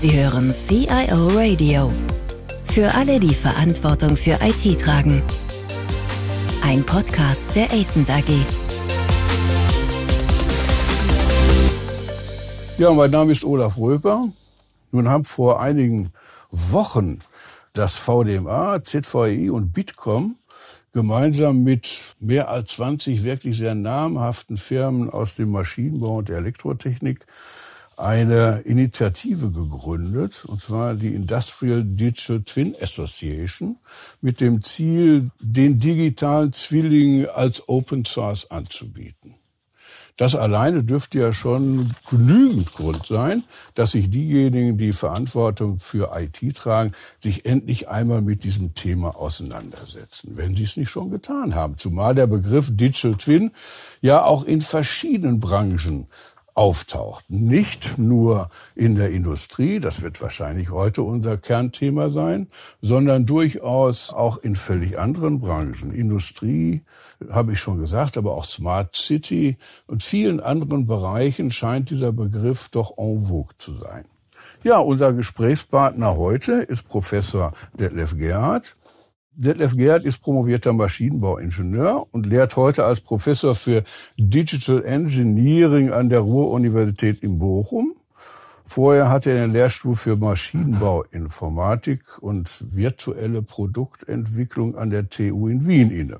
Sie hören CIO Radio. Für alle, die Verantwortung für IT tragen. Ein Podcast der ACENT AG. Ja, mein Name ist Olaf Röper. Nun haben vor einigen Wochen das VDMA, ZVI und Bitkom gemeinsam mit mehr als 20 wirklich sehr namhaften Firmen aus dem Maschinenbau und der Elektrotechnik eine Initiative gegründet, und zwar die Industrial Digital Twin Association, mit dem Ziel, den digitalen Zwilling als Open Source anzubieten. Das alleine dürfte ja schon genügend Grund sein, dass sich diejenigen, die Verantwortung für IT tragen, sich endlich einmal mit diesem Thema auseinandersetzen, wenn sie es nicht schon getan haben. Zumal der Begriff Digital Twin ja auch in verschiedenen Branchen auftaucht. Nicht nur in der Industrie, das wird wahrscheinlich heute unser Kernthema sein, sondern durchaus auch in völlig anderen Branchen. Industrie, habe ich schon gesagt, aber auch Smart City und vielen anderen Bereichen scheint dieser Begriff doch en vogue zu sein. Ja, unser Gesprächspartner heute ist Professor Detlef Gerhardt. Detlef Gerhardt ist promovierter Maschinenbauingenieur und lehrt heute als Professor für Digital Engineering an der Ruhr-Universität in Bochum. Vorher hatte er den Lehrstuhl für Maschinenbauinformatik und virtuelle Produktentwicklung an der TU in Wien inne.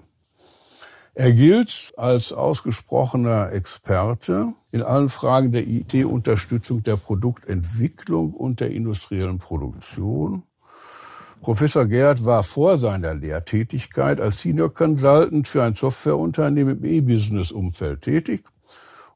Er gilt als ausgesprochener Experte in allen Fragen der IT-Unterstützung der Produktentwicklung und der industriellen Produktion Professor Gerhard war vor seiner Lehrtätigkeit als Senior Consultant für ein Softwareunternehmen im E-Business-Umfeld tätig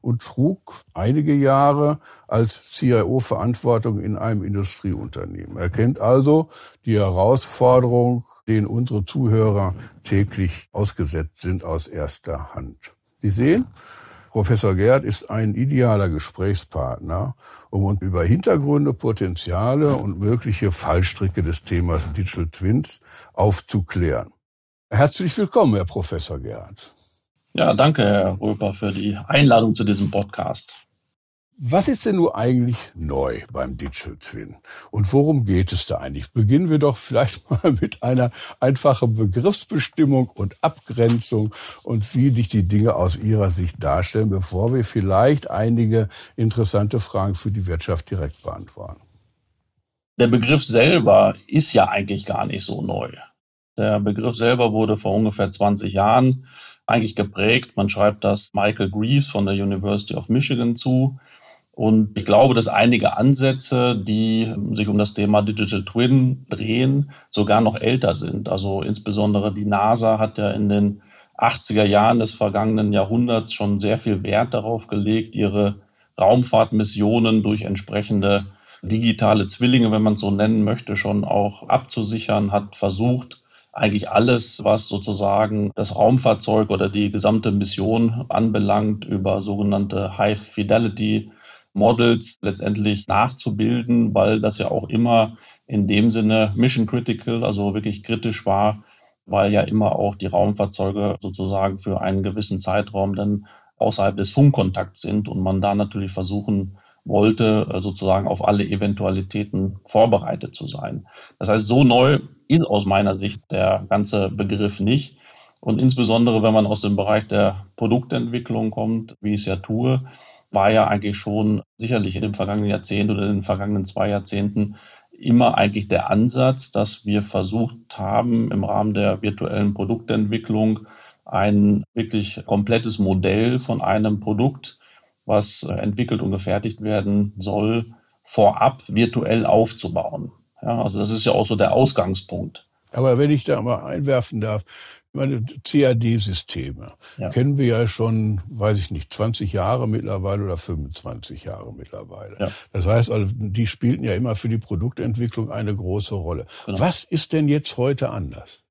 und trug einige Jahre als CIO Verantwortung in einem Industrieunternehmen. Er kennt also die Herausforderung, denen unsere Zuhörer täglich ausgesetzt sind, aus erster Hand. Sie sehen, Professor Gerd ist ein idealer Gesprächspartner, um uns über Hintergründe, Potenziale und mögliche Fallstricke des Themas Digital Twins aufzuklären. Herzlich willkommen, Herr Professor Gerd. Ja, danke, Herr Röper, für die Einladung zu diesem Podcast. Was ist denn nur eigentlich neu beim Digital Twin? Und worum geht es da eigentlich? Beginnen wir doch vielleicht mal mit einer einfachen Begriffsbestimmung und Abgrenzung und wie sich die Dinge aus Ihrer Sicht darstellen, bevor wir vielleicht einige interessante Fragen für die Wirtschaft direkt beantworten. Der Begriff selber ist ja eigentlich gar nicht so neu. Der Begriff selber wurde vor ungefähr 20 Jahren eigentlich geprägt. Man schreibt das Michael Greaves von der University of Michigan zu und ich glaube, dass einige Ansätze, die sich um das Thema Digital Twin drehen, sogar noch älter sind. Also insbesondere die NASA hat ja in den 80er Jahren des vergangenen Jahrhunderts schon sehr viel Wert darauf gelegt, ihre Raumfahrtmissionen durch entsprechende digitale Zwillinge, wenn man es so nennen möchte, schon auch abzusichern, hat versucht, eigentlich alles, was sozusagen das Raumfahrzeug oder die gesamte Mission anbelangt, über sogenannte High Fidelity Models letztendlich nachzubilden, weil das ja auch immer in dem Sinne mission critical, also wirklich kritisch war, weil ja immer auch die Raumfahrzeuge sozusagen für einen gewissen Zeitraum dann außerhalb des Funkkontakts sind und man da natürlich versuchen wollte, äh, sozusagen auf alle Eventualitäten vorbereitet zu sein. Das heißt, so neu ist aus meiner Sicht der ganze Begriff nicht. Und insbesondere, wenn man aus dem Bereich der Produktentwicklung kommt, wie ich es ja tue, war ja eigentlich schon sicherlich in dem vergangenen Jahrzehnt oder in den vergangenen zwei Jahrzehnten immer eigentlich der Ansatz, dass wir versucht haben, im Rahmen der virtuellen Produktentwicklung ein wirklich komplettes Modell von einem Produkt, was entwickelt und gefertigt werden soll, vorab virtuell aufzubauen. Ja, also das ist ja auch so der Ausgangspunkt. Aber wenn ich da mal einwerfen darf, meine CAD-Systeme ja. kennen wir ja schon, weiß ich nicht, 20 Jahre mittlerweile oder 25 Jahre mittlerweile. Ja. Das heißt, also, die spielten ja immer für die Produktentwicklung eine große Rolle. Genau. Was ist denn jetzt heute anders?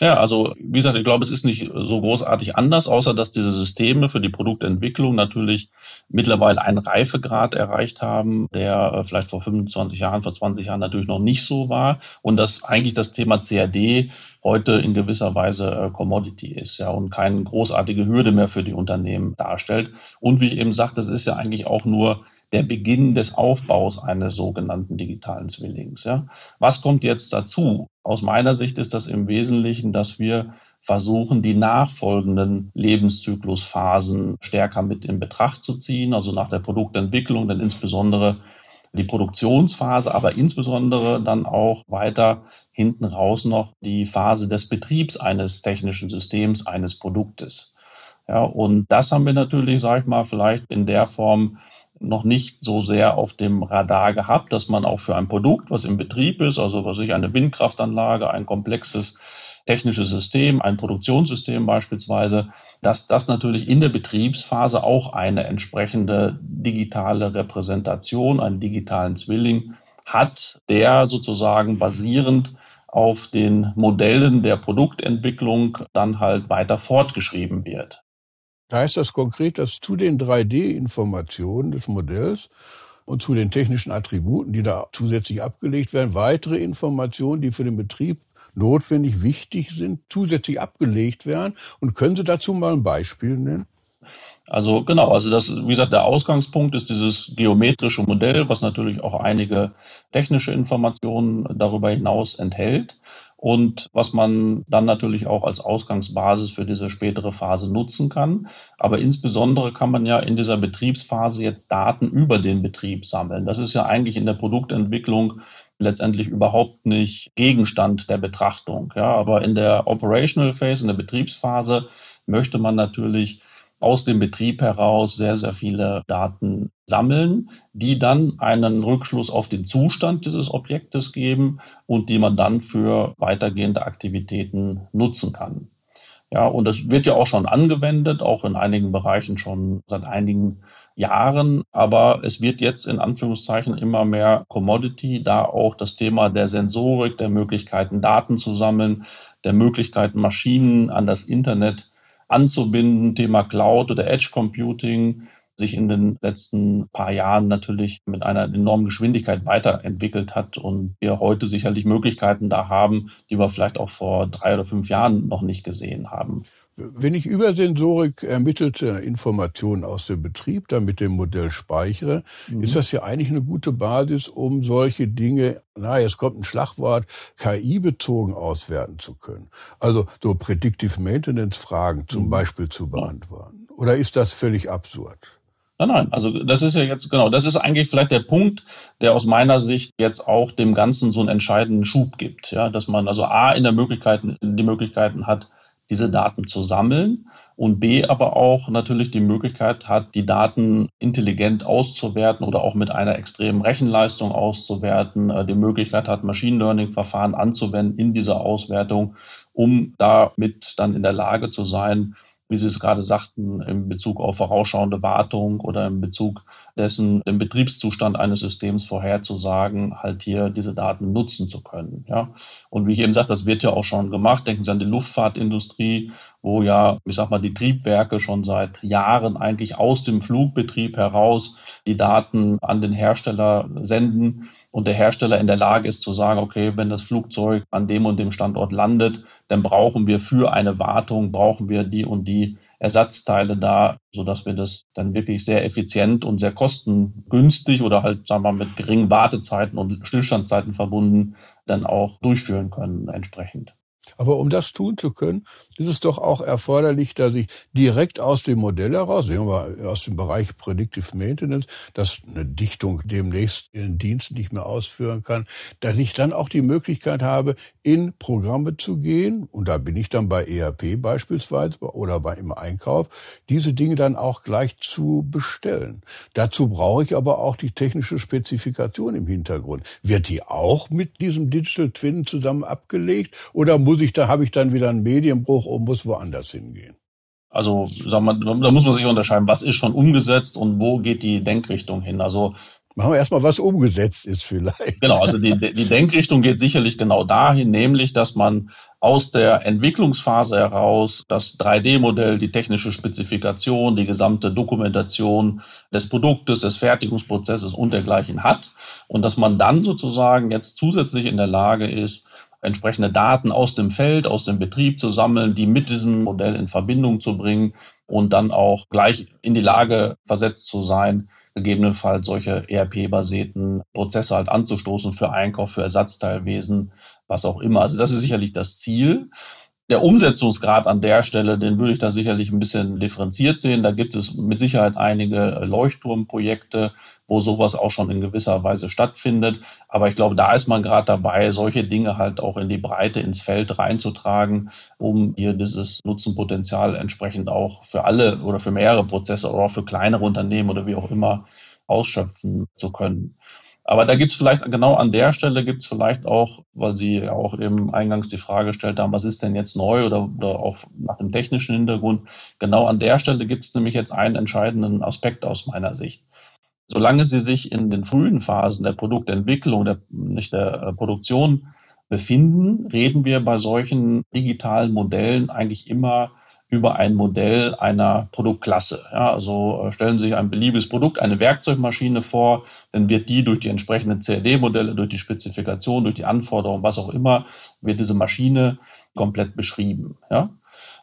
Ja, also wie gesagt, ich glaube, es ist nicht so großartig anders, außer dass diese Systeme für die Produktentwicklung natürlich mittlerweile einen Reifegrad erreicht haben, der äh, vielleicht vor 25 Jahren, vor 20 Jahren natürlich noch nicht so war und dass eigentlich das Thema CAD heute in gewisser Weise äh, Commodity ist, ja, und keine großartige Hürde mehr für die Unternehmen darstellt. Und wie ich eben sagte, das ist ja eigentlich auch nur der Beginn des Aufbaus eines sogenannten digitalen Zwillings. Ja. Was kommt jetzt dazu? Aus meiner Sicht ist das im Wesentlichen, dass wir versuchen, die nachfolgenden Lebenszyklusphasen stärker mit in Betracht zu ziehen, also nach der Produktentwicklung, dann insbesondere die Produktionsphase, aber insbesondere dann auch weiter hinten raus noch die Phase des Betriebs eines technischen Systems, eines Produktes. Ja, und das haben wir natürlich, sage ich mal, vielleicht in der Form noch nicht so sehr auf dem Radar gehabt, dass man auch für ein Produkt, was im Betrieb ist, also was ich eine Windkraftanlage, ein komplexes technisches System, ein Produktionssystem beispielsweise, dass das natürlich in der Betriebsphase auch eine entsprechende digitale Repräsentation, einen digitalen Zwilling hat, der sozusagen basierend auf den Modellen der Produktentwicklung dann halt weiter fortgeschrieben wird. Da heißt das konkret, dass zu den 3D-Informationen des Modells und zu den technischen Attributen, die da zusätzlich abgelegt werden, weitere Informationen, die für den Betrieb notwendig, wichtig sind, zusätzlich abgelegt werden. Und können Sie dazu mal ein Beispiel nennen? Also genau, also das, wie gesagt, der Ausgangspunkt ist dieses geometrische Modell, was natürlich auch einige technische Informationen darüber hinaus enthält und was man dann natürlich auch als Ausgangsbasis für diese spätere Phase nutzen kann. Aber insbesondere kann man ja in dieser Betriebsphase jetzt Daten über den Betrieb sammeln. Das ist ja eigentlich in der Produktentwicklung letztendlich überhaupt nicht Gegenstand der Betrachtung. Ja, aber in der Operational Phase, in der Betriebsphase möchte man natürlich aus dem Betrieb heraus sehr, sehr viele Daten sammeln, die dann einen Rückschluss auf den Zustand dieses Objektes geben und die man dann für weitergehende Aktivitäten nutzen kann. Ja, und das wird ja auch schon angewendet, auch in einigen Bereichen schon seit einigen Jahren, aber es wird jetzt in Anführungszeichen immer mehr Commodity, da auch das Thema der Sensorik, der Möglichkeiten, Daten zu sammeln, der Möglichkeiten, Maschinen an das Internet anzubinden, Thema Cloud oder Edge Computing, sich in den letzten paar Jahren natürlich mit einer enormen Geschwindigkeit weiterentwickelt hat und wir heute sicherlich Möglichkeiten da haben, die wir vielleicht auch vor drei oder fünf Jahren noch nicht gesehen haben. Wenn ich über Sensorik ermittelte Informationen aus dem Betrieb dann mit dem Modell speichere, mhm. ist das ja eigentlich eine gute Basis, um solche Dinge, na, jetzt kommt ein Schlagwort, KI-bezogen auswerten zu können. Also so Predictive Maintenance-Fragen zum mhm. Beispiel zu beantworten. Oder ist das völlig absurd? Nein, nein, also das ist ja jetzt, genau, das ist eigentlich vielleicht der Punkt, der aus meiner Sicht jetzt auch dem Ganzen so einen entscheidenden Schub gibt. Ja, dass man also A in der Möglichkeiten, die Möglichkeiten hat, diese Daten zu sammeln und B aber auch natürlich die Möglichkeit hat, die Daten intelligent auszuwerten oder auch mit einer extremen Rechenleistung auszuwerten, äh, die Möglichkeit hat, Machine Learning Verfahren anzuwenden in dieser Auswertung, um damit dann in der Lage zu sein, wie Sie es gerade sagten, in Bezug auf vorausschauende Wartung oder in Bezug dessen, den Betriebszustand eines Systems vorherzusagen, halt hier diese Daten nutzen zu können. Ja. Und wie ich eben sagte, das wird ja auch schon gemacht. Denken Sie an die Luftfahrtindustrie, wo ja, ich sag mal, die Triebwerke schon seit Jahren eigentlich aus dem Flugbetrieb heraus die Daten an den Hersteller senden und der Hersteller in der Lage ist zu sagen, okay, wenn das Flugzeug an dem und dem Standort landet, dann brauchen wir für eine Wartung, brauchen wir die und die Ersatzteile da, so dass wir das dann wirklich sehr effizient und sehr kostengünstig oder halt, sagen wir mal, mit geringen Wartezeiten und Stillstandszeiten verbunden dann auch durchführen können entsprechend. Aber um das tun zu können, ist es doch auch erforderlich, dass ich direkt aus dem Modell heraus, sehen wir aus dem Bereich Predictive Maintenance, dass eine Dichtung demnächst in Dienst nicht mehr ausführen kann, dass ich dann auch die Möglichkeit habe, in Programme zu gehen, und da bin ich dann bei ERP beispielsweise oder bei im Einkauf, diese Dinge dann auch gleich zu bestellen. Dazu brauche ich aber auch die technische Spezifikation im Hintergrund. Wird die auch mit diesem Digital Twin zusammen abgelegt oder muss ich, da habe ich dann wieder einen Medienbruch und muss woanders hingehen. Also, sagen wir, da muss man sich unterscheiden, was ist schon umgesetzt und wo geht die Denkrichtung hin. Also Machen wir erstmal, was umgesetzt ist vielleicht. Genau, also die, die Denkrichtung geht sicherlich genau dahin, nämlich, dass man aus der Entwicklungsphase heraus das 3D-Modell, die technische Spezifikation, die gesamte Dokumentation des Produktes, des Fertigungsprozesses und dergleichen hat und dass man dann sozusagen jetzt zusätzlich in der Lage ist, entsprechende Daten aus dem Feld, aus dem Betrieb zu sammeln, die mit diesem Modell in Verbindung zu bringen und dann auch gleich in die Lage versetzt zu sein, gegebenenfalls solche ERP-basierten Prozesse halt anzustoßen für Einkauf, für Ersatzteilwesen, was auch immer. Also das ist sicherlich das Ziel. Der Umsetzungsgrad an der Stelle, den würde ich da sicherlich ein bisschen differenziert sehen. Da gibt es mit Sicherheit einige Leuchtturmprojekte, wo sowas auch schon in gewisser Weise stattfindet. Aber ich glaube, da ist man gerade dabei, solche Dinge halt auch in die Breite, ins Feld reinzutragen, um hier dieses Nutzenpotenzial entsprechend auch für alle oder für mehrere Prozesse oder auch für kleinere Unternehmen oder wie auch immer ausschöpfen zu können. Aber da gibt es vielleicht, genau an der Stelle gibt es vielleicht auch, weil Sie ja auch eben eingangs die Frage gestellt haben, was ist denn jetzt neu oder, oder auch nach dem technischen Hintergrund, genau an der Stelle gibt es nämlich jetzt einen entscheidenden Aspekt aus meiner Sicht. Solange Sie sich in den frühen Phasen der Produktentwicklung, der, nicht der äh, Produktion befinden, reden wir bei solchen digitalen Modellen eigentlich immer über ein Modell einer Produktklasse. Ja, also äh, stellen Sie sich ein beliebiges Produkt, eine Werkzeugmaschine vor, dann wird die durch die entsprechenden CAD-Modelle, durch die Spezifikation, durch die Anforderungen, was auch immer, wird diese Maschine komplett beschrieben. Ja.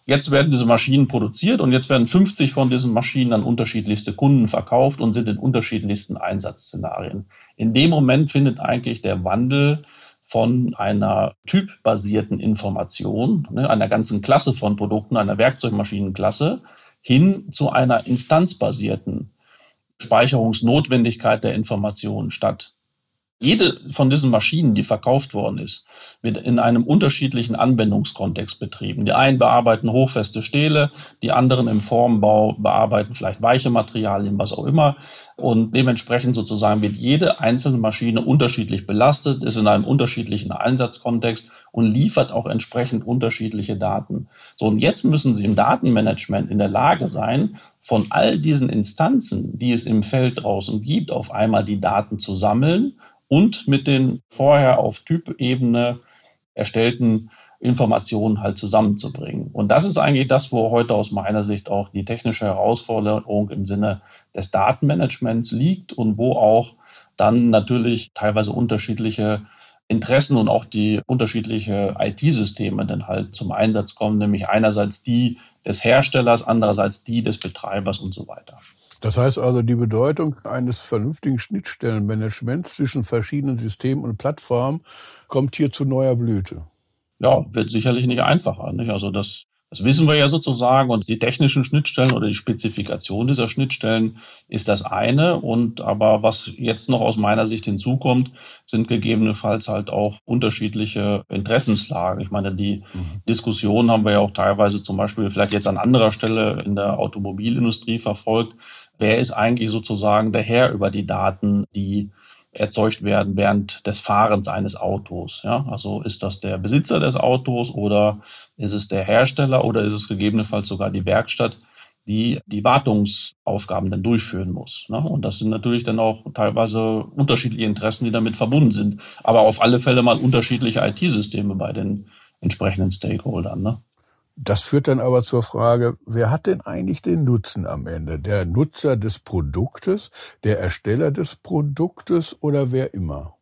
Jetzt werden diese Maschinen produziert und jetzt werden 50 von diesen Maschinen an unterschiedlichste Kunden verkauft und sind in unterschiedlichsten Einsatzszenarien. In dem Moment findet eigentlich der Wandel von einer typbasierten Information, ne, einer ganzen Klasse von Produkten, einer Werkzeugmaschinenklasse, hin zu einer instanzbasierten Speicherungsnotwendigkeit der Informationen statt. Jede von diesen Maschinen, die verkauft worden ist, wird in einem unterschiedlichen Anwendungskontext betrieben. Die einen bearbeiten hochfeste Stähle, die anderen im Formbau bearbeiten vielleicht weiche Materialien, was auch immer. Und dementsprechend sozusagen wird jede einzelne Maschine unterschiedlich belastet, ist in einem unterschiedlichen Einsatzkontext und liefert auch entsprechend unterschiedliche Daten. So, und jetzt müssen Sie im Datenmanagement in der Lage sein, von all diesen Instanzen, die es im Feld draußen gibt, auf einmal die Daten zu sammeln und mit den vorher auf Typebene erstellten Informationen halt zusammenzubringen. Und das ist eigentlich das, wo heute aus meiner Sicht auch die technische Herausforderung im Sinne des Datenmanagements liegt und wo auch dann natürlich teilweise unterschiedliche Interessen und auch die unterschiedliche IT-Systeme dann halt zum Einsatz kommen, nämlich einerseits die des Herstellers, andererseits die des Betreibers und so weiter. Das heißt also, die Bedeutung eines vernünftigen Schnittstellenmanagements zwischen verschiedenen Systemen und Plattformen kommt hier zu neuer Blüte. Ja, wird sicherlich nicht einfacher. Nicht? Also das, das wissen wir ja sozusagen und die technischen Schnittstellen oder die Spezifikation dieser Schnittstellen ist das eine. Und aber was jetzt noch aus meiner Sicht hinzukommt, sind gegebenenfalls halt auch unterschiedliche Interessenslagen. Ich meine, die mhm. Diskussion haben wir ja auch teilweise zum Beispiel vielleicht jetzt an anderer Stelle in der Automobilindustrie verfolgt wer ist eigentlich sozusagen der Herr über die Daten, die erzeugt werden während des Fahrens eines Autos. Ja, also ist das der Besitzer des Autos oder ist es der Hersteller oder ist es gegebenenfalls sogar die Werkstatt, die die Wartungsaufgaben dann durchführen muss. Ne? Und das sind natürlich dann auch teilweise unterschiedliche Interessen, die damit verbunden sind. Aber auf alle Fälle mal unterschiedliche IT-Systeme bei den entsprechenden Stakeholdern. Ne? Das führt dann aber zur Frage, wer hat denn eigentlich den Nutzen am Ende? Der Nutzer des Produktes, der Ersteller des Produktes oder wer immer?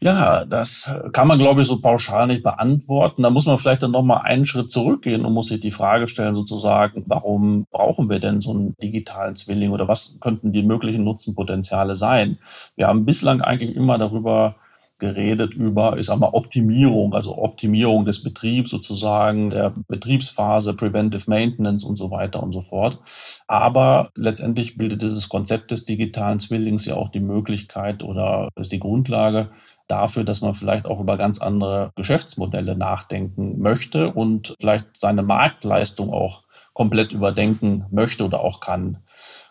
Ja, das kann man, glaube ich, so pauschal nicht beantworten. Da muss man vielleicht dann nochmal einen Schritt zurückgehen und muss sich die Frage stellen, sozusagen, warum brauchen wir denn so einen digitalen Zwilling oder was könnten die möglichen Nutzenpotenziale sein? Wir haben bislang eigentlich immer darüber geredet über, ich sag mal, Optimierung, also Optimierung des Betriebs sozusagen, der Betriebsphase, Preventive Maintenance und so weiter und so fort. Aber letztendlich bildet dieses Konzept des digitalen Zwillings ja auch die Möglichkeit oder ist die Grundlage dafür, dass man vielleicht auch über ganz andere Geschäftsmodelle nachdenken möchte und vielleicht seine Marktleistung auch komplett überdenken möchte oder auch kann.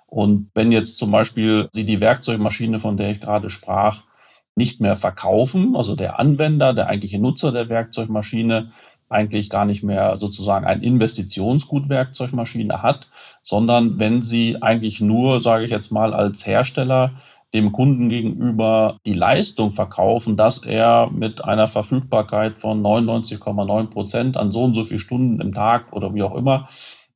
Und wenn jetzt zum Beispiel Sie die Werkzeugmaschine, von der ich gerade sprach, nicht mehr verkaufen, also der Anwender, der eigentliche Nutzer der Werkzeugmaschine eigentlich gar nicht mehr sozusagen ein Investitionsgut Werkzeugmaschine hat, sondern wenn sie eigentlich nur, sage ich jetzt mal, als Hersteller dem Kunden gegenüber die Leistung verkaufen, dass er mit einer Verfügbarkeit von 99,9 Prozent an so und so viel Stunden im Tag oder wie auch immer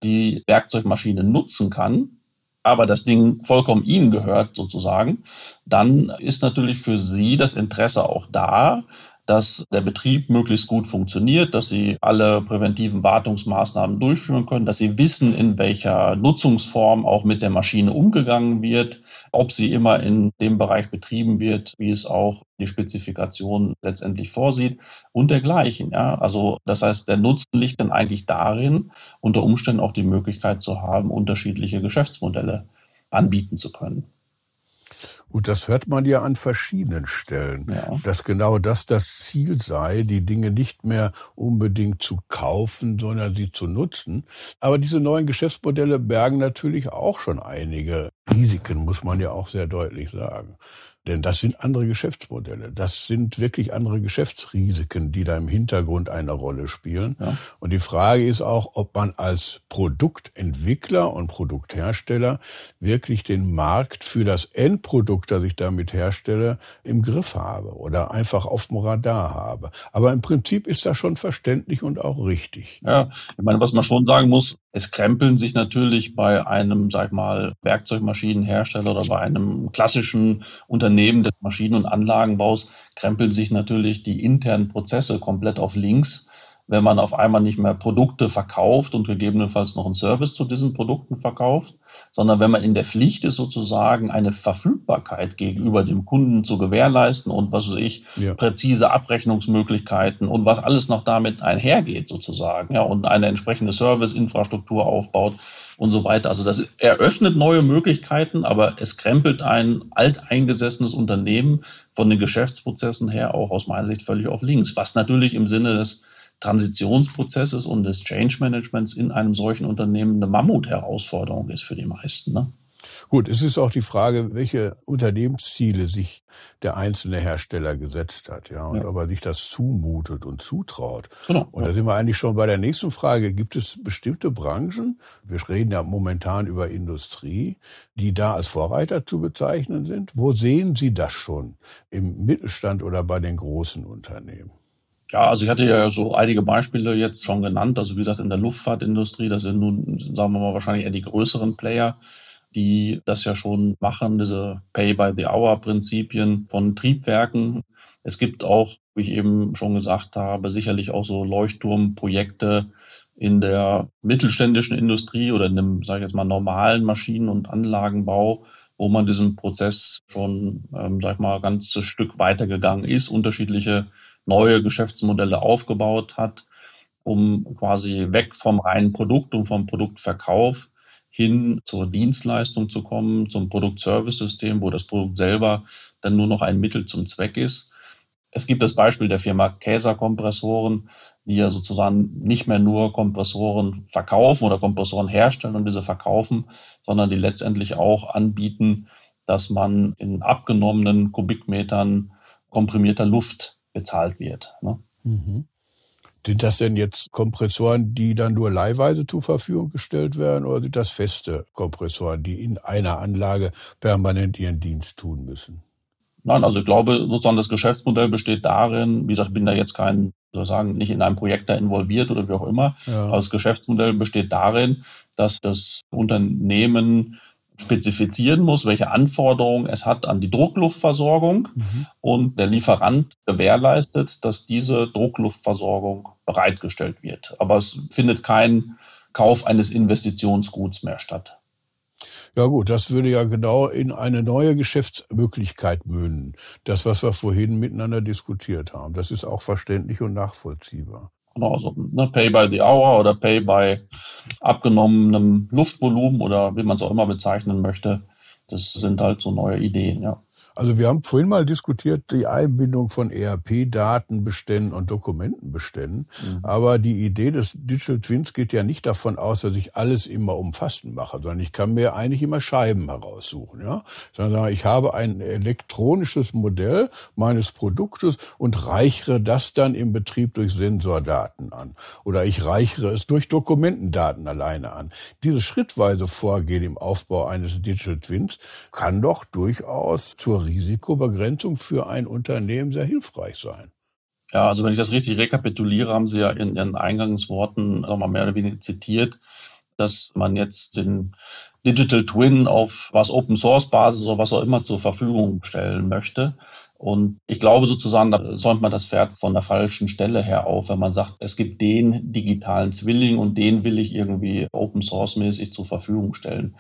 die Werkzeugmaschine nutzen kann, aber das Ding vollkommen Ihnen gehört sozusagen, dann ist natürlich für Sie das Interesse auch da, dass der Betrieb möglichst gut funktioniert, dass sie alle präventiven Wartungsmaßnahmen durchführen können, dass sie wissen, in welcher Nutzungsform auch mit der Maschine umgegangen wird, ob sie immer in dem Bereich betrieben wird, wie es auch die Spezifikation letztendlich vorsieht und dergleichen. Ja, also das heißt, der Nutzen liegt dann eigentlich darin, unter Umständen auch die Möglichkeit zu haben, unterschiedliche Geschäftsmodelle anbieten zu können. Und das hört man ja an verschiedenen Stellen, ja. dass genau das das Ziel sei, die Dinge nicht mehr unbedingt zu kaufen, sondern sie zu nutzen. Aber diese neuen Geschäftsmodelle bergen natürlich auch schon einige Risiken, muss man ja auch sehr deutlich sagen. Denn das sind andere Geschäftsmodelle. Das sind wirklich andere Geschäftsrisiken, die da im Hintergrund eine Rolle spielen. Ja. Und die Frage ist auch, ob man als Produktentwickler und Produkthersteller wirklich den Markt für das Endprodukt, das ich damit herstelle, im Griff habe oder einfach auf dem Radar habe. Aber im Prinzip ist das schon verständlich und auch richtig. Ja, ich meine, was man schon sagen muss, es krempeln sich natürlich bei einem, sag ich mal, Werkzeugmaschinenhersteller oder bei einem klassischen Unternehmen des Maschinen- und Anlagenbaus krempeln sich natürlich die internen Prozesse komplett auf links, wenn man auf einmal nicht mehr Produkte verkauft und gegebenenfalls noch einen Service zu diesen Produkten verkauft, sondern wenn man in der Pflicht ist, sozusagen eine Verfügbarkeit gegenüber dem Kunden zu gewährleisten und was weiß ich, ja. präzise Abrechnungsmöglichkeiten und was alles noch damit einhergeht, sozusagen, ja, und eine entsprechende Serviceinfrastruktur aufbaut und so weiter. Also das eröffnet neue Möglichkeiten, aber es krempelt ein alteingesessenes Unternehmen von den Geschäftsprozessen her auch aus meiner Sicht völlig auf links, was natürlich im Sinne des Transitionsprozesses und des Change Managements in einem solchen Unternehmen eine Mammut-Herausforderung ist für die meisten. Ne? Gut, es ist auch die Frage, welche Unternehmensziele sich der einzelne Hersteller gesetzt hat, ja, und ja. ob er sich das zumutet und zutraut. Genau, und da sind wir eigentlich schon bei der nächsten Frage. Gibt es bestimmte Branchen, wir reden ja momentan über Industrie, die da als Vorreiter zu bezeichnen sind? Wo sehen Sie das schon? Im Mittelstand oder bei den großen Unternehmen? Ja, also ich hatte ja so einige Beispiele jetzt schon genannt. Also wie gesagt, in der Luftfahrtindustrie, das sind nun, sagen wir mal, wahrscheinlich eher die größeren Player, die das ja schon machen, diese Pay-by-the-Hour-Prinzipien von Triebwerken. Es gibt auch, wie ich eben schon gesagt habe, sicherlich auch so Leuchtturmprojekte in der mittelständischen Industrie oder in dem, sage ich jetzt mal, normalen Maschinen- und Anlagenbau, wo man diesen Prozess schon, ähm, sag ich mal, ganzes Stück weitergegangen ist, unterschiedliche neue Geschäftsmodelle aufgebaut hat, um quasi weg vom reinen Produkt und vom Produktverkauf hin zur Dienstleistung zu kommen, zum Produkt-Service-System, wo das Produkt selber dann nur noch ein Mittel zum Zweck ist. Es gibt das Beispiel der Firma Käser-Kompressoren, die ja sozusagen nicht mehr nur Kompressoren verkaufen oder Kompressoren herstellen und diese verkaufen, sondern die letztendlich auch anbieten, dass man in abgenommenen Kubikmetern komprimierter Luft bezahlt wird. Ne? Mhm. Sind das denn jetzt Kompressoren, die dann nur leihweise zur Verfügung gestellt werden, oder sind das feste Kompressoren, die in einer Anlage permanent ihren Dienst tun müssen? Nein, also ich glaube, sozusagen das Geschäftsmodell besteht darin, wie gesagt, ich bin da jetzt kein, sozusagen nicht in einem Projekt da involviert oder wie auch immer, ja. aber das Geschäftsmodell besteht darin, dass das Unternehmen spezifizieren muss, welche Anforderungen es hat an die Druckluftversorgung mhm. und der Lieferant gewährleistet, dass diese Druckluftversorgung bereitgestellt wird. Aber es findet kein Kauf eines Investitionsguts mehr statt. Ja gut, das würde ja genau in eine neue Geschäftsmöglichkeit münden. Das, was wir vorhin miteinander diskutiert haben. Das ist auch verständlich und nachvollziehbar. Genau, also ne, Pay by the Hour oder Pay by abgenommenem Luftvolumen oder wie man es auch immer bezeichnen möchte. Das sind halt so neue Ideen, ja. Also wir haben vorhin mal diskutiert die Einbindung von ERP-Datenbeständen und Dokumentenbeständen. Mhm. Aber die Idee des Digital Twins geht ja nicht davon aus, dass ich alles immer umfassend mache, sondern ich kann mir eigentlich immer Scheiben heraussuchen, ja. Sondern ich habe ein elektronisches Modell meines Produktes und reichere das dann im Betrieb durch Sensordaten an. Oder ich reichere es durch Dokumentendaten alleine an. Dieses schrittweise Vorgehen im Aufbau eines Digital Twins kann doch durchaus zur Risikobegrenzung für ein Unternehmen sehr hilfreich sein. Ja, also wenn ich das richtig rekapituliere, haben Sie ja in Ihren Eingangsworten nochmal mehr oder weniger zitiert, dass man jetzt den Digital Twin auf was Open Source Basis oder was auch immer zur Verfügung stellen möchte. Und ich glaube sozusagen, da säumt man das Pferd von der falschen Stelle her auf, wenn man sagt, es gibt den digitalen Zwilling und den will ich irgendwie Open Source mäßig zur Verfügung stellen.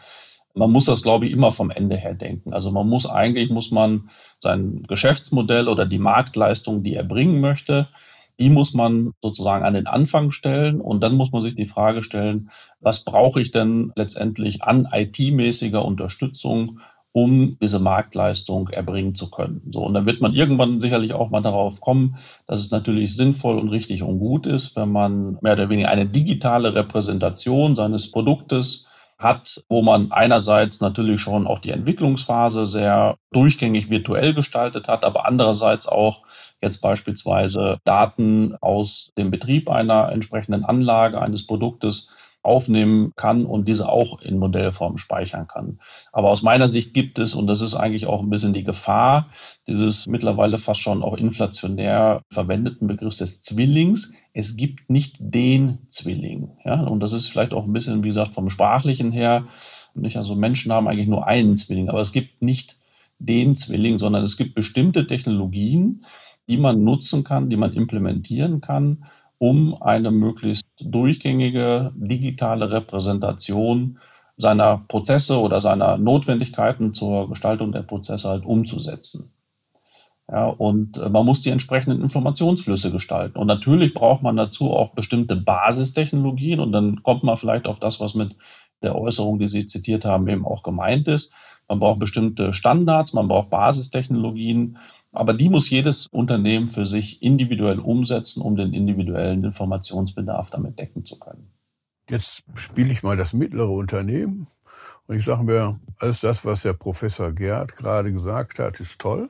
Man muss das, glaube ich, immer vom Ende her denken. Also man muss eigentlich, muss man sein Geschäftsmodell oder die Marktleistung, die er bringen möchte, die muss man sozusagen an den Anfang stellen und dann muss man sich die Frage stellen, was brauche ich denn letztendlich an IT-mäßiger Unterstützung, um diese Marktleistung erbringen zu können. So, und dann wird man irgendwann sicherlich auch mal darauf kommen, dass es natürlich sinnvoll und richtig und gut ist, wenn man mehr oder weniger eine digitale Repräsentation seines Produktes hat, wo man einerseits natürlich schon auch die Entwicklungsphase sehr durchgängig virtuell gestaltet hat, aber andererseits auch jetzt beispielsweise Daten aus dem Betrieb einer entsprechenden Anlage, eines Produktes aufnehmen kann und diese auch in Modellform speichern kann. Aber aus meiner Sicht gibt es, und das ist eigentlich auch ein bisschen die Gefahr, dieses mittlerweile fast schon auch inflationär verwendeten Begriffs des Zwillings. Es gibt nicht den Zwilling. Ja? Und das ist vielleicht auch ein bisschen, wie gesagt, vom Sprachlichen her. Nicht? Also Menschen haben eigentlich nur einen Zwilling, aber es gibt nicht den Zwilling, sondern es gibt bestimmte Technologien, die man nutzen kann, die man implementieren kann, um eine möglichst durchgängige digitale Repräsentation seiner Prozesse oder seiner Notwendigkeiten zur Gestaltung der Prozesse halt umzusetzen. Ja, und äh, man muss die entsprechenden Informationsflüsse gestalten. Und natürlich braucht man dazu auch bestimmte Basistechnologien. Und dann kommt man vielleicht auf das, was mit der Äußerung, die Sie zitiert haben, eben auch gemeint ist. Man braucht bestimmte Standards, man braucht Basistechnologien, aber die muss jedes Unternehmen für sich individuell umsetzen, um den individuellen Informationsbedarf damit decken zu können. Jetzt spiele ich mal das mittlere Unternehmen und ich sage mir, alles das, was der Professor Gerd gerade gesagt hat, ist toll.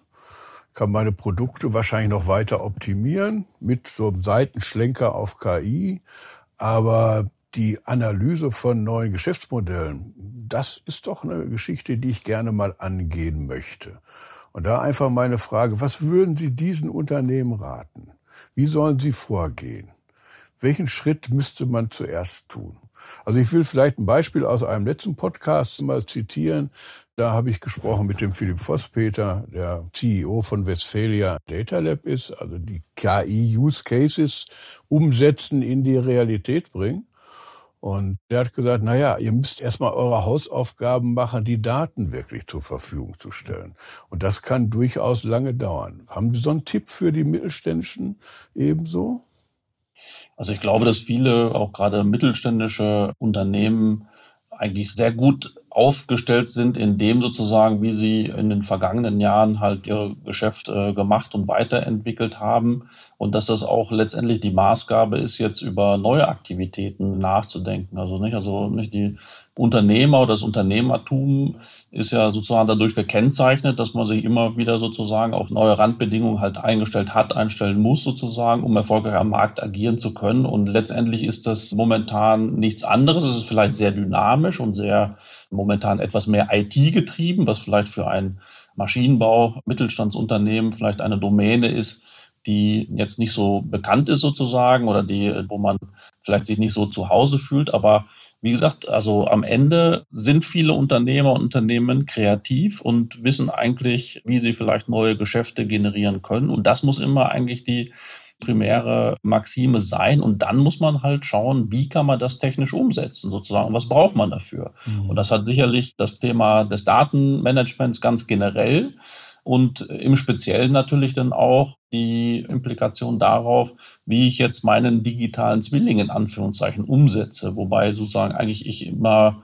Ich kann meine Produkte wahrscheinlich noch weiter optimieren mit so einem Seitenschlenker auf KI. Aber die Analyse von neuen Geschäftsmodellen, das ist doch eine Geschichte, die ich gerne mal angehen möchte. Und da einfach meine Frage, was würden Sie diesen Unternehmen raten? Wie sollen sie vorgehen? Welchen Schritt müsste man zuerst tun? Also ich will vielleicht ein Beispiel aus einem letzten Podcast mal zitieren. Da habe ich gesprochen mit dem Philipp Vosspeter, der CEO von Westphalia Data Lab ist, also die KI-Use Cases umsetzen, in die Realität bringen. Und der hat gesagt, na ja, ihr müsst erstmal eure Hausaufgaben machen, die Daten wirklich zur Verfügung zu stellen. Und das kann durchaus lange dauern. Haben Sie so einen Tipp für die Mittelständischen ebenso? Also ich glaube, dass viele, auch gerade mittelständische Unternehmen, eigentlich sehr gut aufgestellt sind in dem sozusagen, wie sie in den vergangenen Jahren halt ihr Geschäft äh, gemacht und weiterentwickelt haben und dass das auch letztendlich die Maßgabe ist, jetzt über neue Aktivitäten nachzudenken. Also nicht, also nicht die Unternehmer oder das Unternehmertum ist ja sozusagen dadurch gekennzeichnet, dass man sich immer wieder sozusagen auf neue Randbedingungen halt eingestellt hat, einstellen muss sozusagen, um erfolgreich am Markt agieren zu können. Und letztendlich ist das momentan nichts anderes. Es ist vielleicht sehr dynamisch und sehr momentan etwas mehr IT getrieben, was vielleicht für ein Maschinenbau, Mittelstandsunternehmen vielleicht eine Domäne ist, die jetzt nicht so bekannt ist sozusagen oder die, wo man vielleicht sich nicht so zu Hause fühlt, aber wie gesagt, also am Ende sind viele Unternehmer und Unternehmen kreativ und wissen eigentlich, wie sie vielleicht neue Geschäfte generieren können. Und das muss immer eigentlich die primäre Maxime sein. Und dann muss man halt schauen, wie kann man das technisch umsetzen, sozusagen. Was braucht man dafür? Mhm. Und das hat sicherlich das Thema des Datenmanagements ganz generell und im Speziellen natürlich dann auch die Implikation darauf, wie ich jetzt meinen digitalen Zwilling in Anführungszeichen umsetze, wobei sozusagen eigentlich ich immer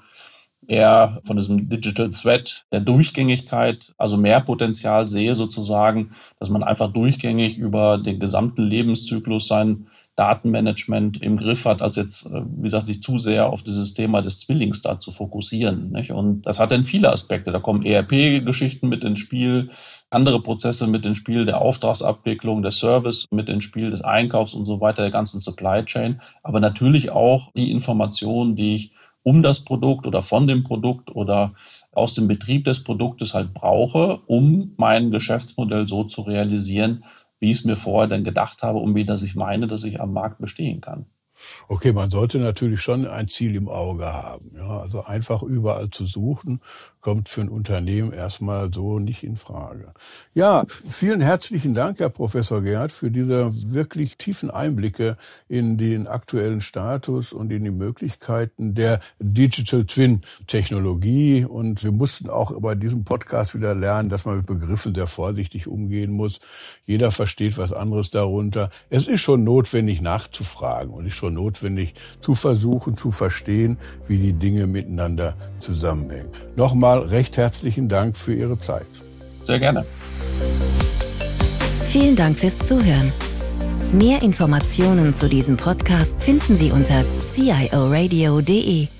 eher von diesem Digital Thread der Durchgängigkeit, also mehr Potenzial sehe sozusagen, dass man einfach durchgängig über den gesamten Lebenszyklus sein Datenmanagement im Griff hat, als jetzt, äh, wie gesagt, sich zu sehr auf dieses Thema des Zwillings da zu fokussieren. Nicht? Und das hat dann viele Aspekte. Da kommen ERP-Geschichten mit ins Spiel, andere Prozesse mit ins Spiel, der Auftragsabwicklung, der Service mit ins Spiel, des Einkaufs und so weiter, der ganzen Supply Chain. Aber natürlich auch die Informationen, die ich um das Produkt oder von dem Produkt oder aus dem Betrieb des Produktes halt brauche, um mein Geschäftsmodell so zu realisieren, wie ich es mir vorher dann gedacht habe und wie das ich meine, dass ich am Markt bestehen kann. Okay, man sollte natürlich schon ein Ziel im Auge haben. Ja, also einfach überall zu suchen, kommt für ein Unternehmen erstmal so nicht in Frage. Ja, vielen herzlichen Dank, Herr Professor Gerhard, für diese wirklich tiefen Einblicke in den aktuellen Status und in die Möglichkeiten der Digital Twin Technologie. Und wir mussten auch bei diesem Podcast wieder lernen, dass man mit Begriffen sehr vorsichtig umgehen muss. Jeder versteht was anderes darunter. Es ist schon notwendig nachzufragen und ist notwendig zu versuchen zu verstehen, wie die Dinge miteinander zusammenhängen. Nochmal recht herzlichen Dank für Ihre Zeit. Sehr gerne. Vielen Dank fürs Zuhören. Mehr Informationen zu diesem Podcast finden Sie unter cioradio.de.